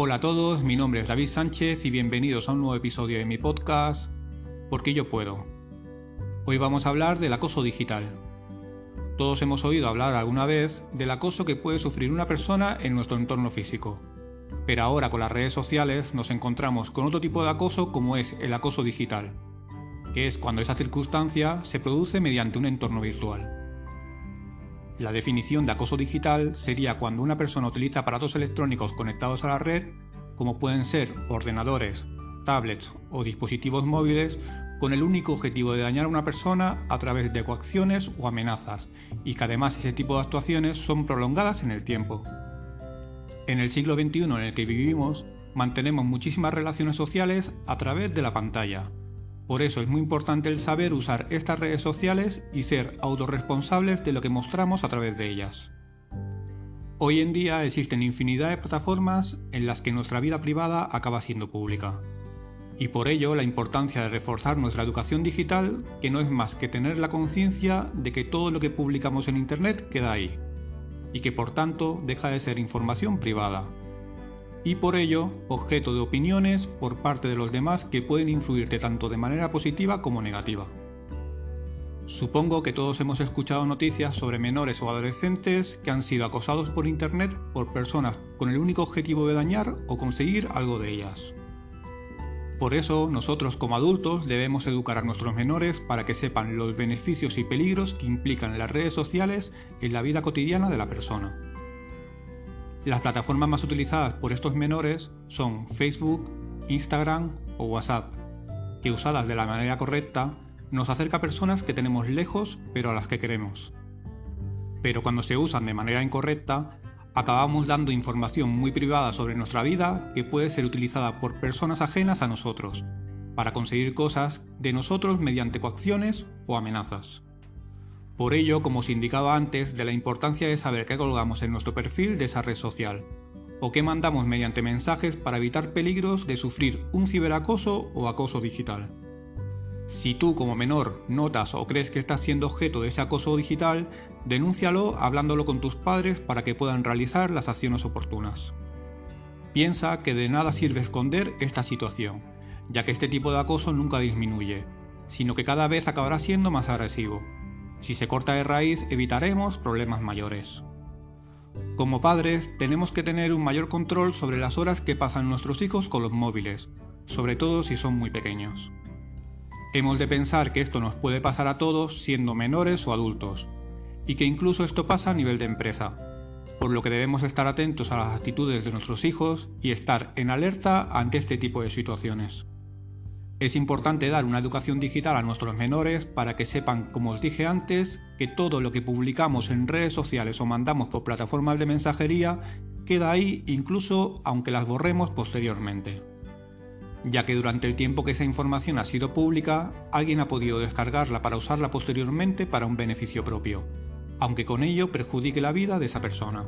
Hola a todos, mi nombre es David Sánchez y bienvenidos a un nuevo episodio de mi podcast Porque yo puedo. Hoy vamos a hablar del acoso digital. Todos hemos oído hablar alguna vez del acoso que puede sufrir una persona en nuestro entorno físico. Pero ahora con las redes sociales nos encontramos con otro tipo de acoso como es el acoso digital, que es cuando esa circunstancia se produce mediante un entorno virtual. La definición de acoso digital sería cuando una persona utiliza aparatos electrónicos conectados a la red, como pueden ser ordenadores, tablets o dispositivos móviles, con el único objetivo de dañar a una persona a través de coacciones o amenazas, y que además ese tipo de actuaciones son prolongadas en el tiempo. En el siglo XXI en el que vivimos, mantenemos muchísimas relaciones sociales a través de la pantalla, por eso es muy importante el saber usar estas redes sociales y ser autorresponsables de lo que mostramos a través de ellas. Hoy en día existen infinidad de plataformas en las que nuestra vida privada acaba siendo pública. Y por ello la importancia de reforzar nuestra educación digital, que no es más que tener la conciencia de que todo lo que publicamos en Internet queda ahí, y que por tanto deja de ser información privada, y por ello objeto de opiniones por parte de los demás que pueden influirte tanto de manera positiva como negativa. Supongo que todos hemos escuchado noticias sobre menores o adolescentes que han sido acosados por Internet por personas con el único objetivo de dañar o conseguir algo de ellas. Por eso, nosotros como adultos debemos educar a nuestros menores para que sepan los beneficios y peligros que implican las redes sociales en la vida cotidiana de la persona. Las plataformas más utilizadas por estos menores son Facebook, Instagram o WhatsApp, que usadas de la manera correcta nos acerca a personas que tenemos lejos pero a las que queremos. Pero cuando se usan de manera incorrecta, acabamos dando información muy privada sobre nuestra vida que puede ser utilizada por personas ajenas a nosotros, para conseguir cosas de nosotros mediante coacciones o amenazas. Por ello, como os indicaba antes, de la importancia de saber qué colgamos en nuestro perfil de esa red social, o qué mandamos mediante mensajes para evitar peligros de sufrir un ciberacoso o acoso digital. Si tú como menor notas o crees que estás siendo objeto de ese acoso digital, denúncialo hablándolo con tus padres para que puedan realizar las acciones oportunas. Piensa que de nada sirve esconder esta situación, ya que este tipo de acoso nunca disminuye, sino que cada vez acabará siendo más agresivo. Si se corta de raíz evitaremos problemas mayores. Como padres tenemos que tener un mayor control sobre las horas que pasan nuestros hijos con los móviles, sobre todo si son muy pequeños. Hemos de pensar que esto nos puede pasar a todos siendo menores o adultos, y que incluso esto pasa a nivel de empresa, por lo que debemos estar atentos a las actitudes de nuestros hijos y estar en alerta ante este tipo de situaciones. Es importante dar una educación digital a nuestros menores para que sepan, como os dije antes, que todo lo que publicamos en redes sociales o mandamos por plataformas de mensajería queda ahí incluso aunque las borremos posteriormente. Ya que durante el tiempo que esa información ha sido pública, alguien ha podido descargarla para usarla posteriormente para un beneficio propio, aunque con ello perjudique la vida de esa persona.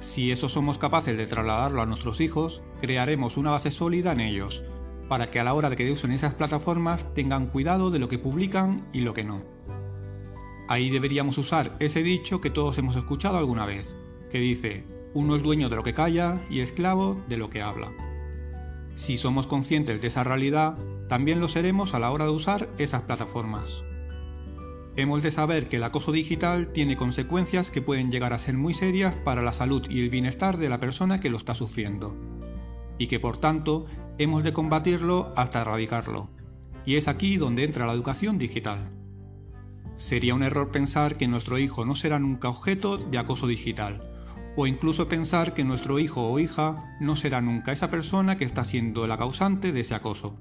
Si eso somos capaces de trasladarlo a nuestros hijos, crearemos una base sólida en ellos, para que a la hora de que usen esas plataformas tengan cuidado de lo que publican y lo que no. Ahí deberíamos usar ese dicho que todos hemos escuchado alguna vez, que dice, uno es dueño de lo que calla y esclavo de lo que habla. Si somos conscientes de esa realidad, también lo seremos a la hora de usar esas plataformas. Hemos de saber que el acoso digital tiene consecuencias que pueden llegar a ser muy serias para la salud y el bienestar de la persona que lo está sufriendo, y que por tanto hemos de combatirlo hasta erradicarlo. Y es aquí donde entra la educación digital. Sería un error pensar que nuestro hijo no será nunca objeto de acoso digital, o incluso pensar que nuestro hijo o hija no será nunca esa persona que está siendo la causante de ese acoso.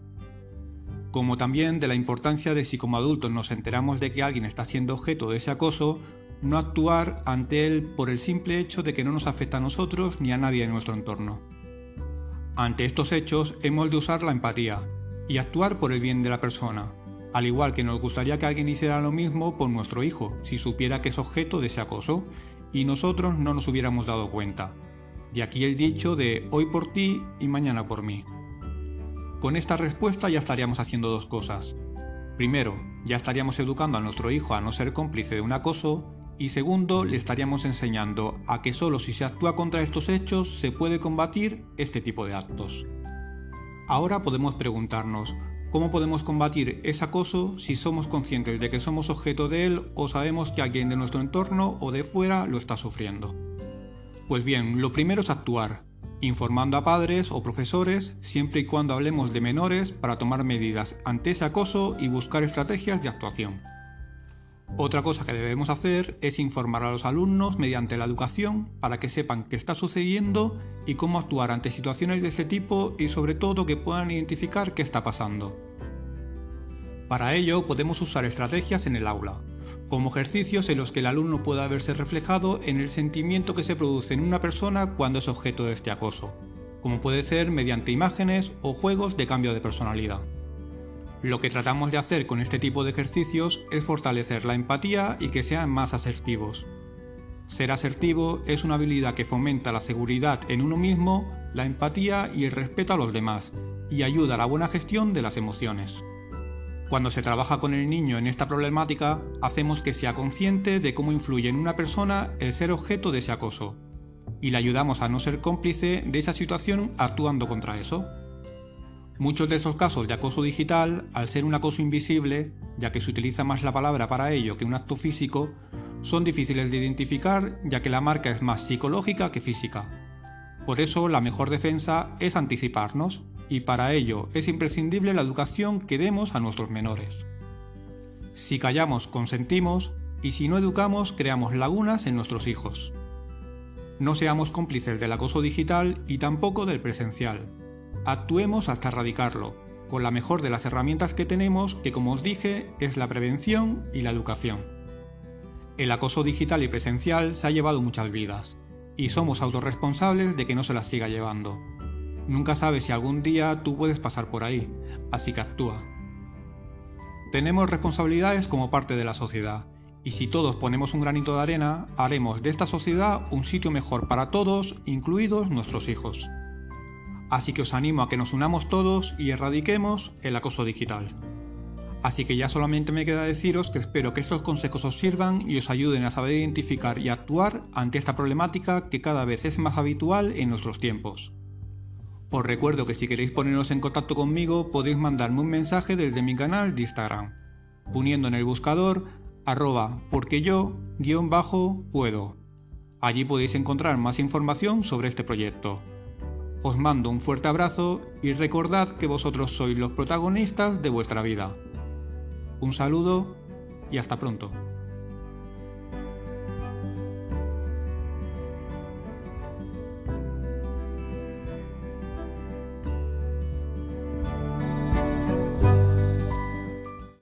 Como también de la importancia de si como adultos nos enteramos de que alguien está siendo objeto de ese acoso, no actuar ante él por el simple hecho de que no nos afecta a nosotros ni a nadie en nuestro entorno. Ante estos hechos hemos de usar la empatía y actuar por el bien de la persona, al igual que nos gustaría que alguien hiciera lo mismo por nuestro hijo, si supiera que es objeto de ese acoso, y nosotros no nos hubiéramos dado cuenta. De aquí el dicho de hoy por ti y mañana por mí. Con esta respuesta ya estaríamos haciendo dos cosas. Primero, ya estaríamos educando a nuestro hijo a no ser cómplice de un acoso y segundo, le estaríamos enseñando a que solo si se actúa contra estos hechos se puede combatir este tipo de actos. Ahora podemos preguntarnos, ¿cómo podemos combatir ese acoso si somos conscientes de que somos objeto de él o sabemos que alguien de nuestro entorno o de fuera lo está sufriendo? Pues bien, lo primero es actuar, informando a padres o profesores siempre y cuando hablemos de menores para tomar medidas ante ese acoso y buscar estrategias de actuación. Otra cosa que debemos hacer es informar a los alumnos mediante la educación para que sepan qué está sucediendo y cómo actuar ante situaciones de este tipo y sobre todo que puedan identificar qué está pasando. Para ello podemos usar estrategias en el aula, como ejercicios en los que el alumno pueda verse reflejado en el sentimiento que se produce en una persona cuando es objeto de este acoso, como puede ser mediante imágenes o juegos de cambio de personalidad. Lo que tratamos de hacer con este tipo de ejercicios es fortalecer la empatía y que sean más asertivos. Ser asertivo es una habilidad que fomenta la seguridad en uno mismo, la empatía y el respeto a los demás, y ayuda a la buena gestión de las emociones. Cuando se trabaja con el niño en esta problemática, hacemos que sea consciente de cómo influye en una persona el ser objeto de ese acoso, y le ayudamos a no ser cómplice de esa situación actuando contra eso. Muchos de estos casos de acoso digital, al ser un acoso invisible, ya que se utiliza más la palabra para ello que un acto físico, son difíciles de identificar ya que la marca es más psicológica que física. Por eso la mejor defensa es anticiparnos y para ello es imprescindible la educación que demos a nuestros menores. Si callamos, consentimos y si no educamos, creamos lagunas en nuestros hijos. No seamos cómplices del acoso digital y tampoco del presencial Actuemos hasta erradicarlo, con la mejor de las herramientas que tenemos, que como os dije, es la prevención y la educación. El acoso digital y presencial se ha llevado muchas vidas, y somos autorresponsables de que no se las siga llevando. Nunca sabes si algún día tú puedes pasar por ahí, así que actúa. Tenemos responsabilidades como parte de la sociedad, y si todos ponemos un granito de arena, haremos de esta sociedad un sitio mejor para todos, incluidos nuestros hijos. Así que os animo a que nos unamos todos y erradiquemos el acoso digital. Así que ya solamente me queda deciros que espero que estos consejos os sirvan y os ayuden a saber identificar y actuar ante esta problemática que cada vez es más habitual en nuestros tiempos. Os recuerdo que si queréis poneros en contacto conmigo podéis mandarme un mensaje desde mi canal de Instagram, poniendo en el buscador arroba porque yo guion bajo puedo. Allí podéis encontrar más información sobre este proyecto. Os mando un fuerte abrazo y recordad que vosotros sois los protagonistas de vuestra vida. Un saludo y hasta pronto.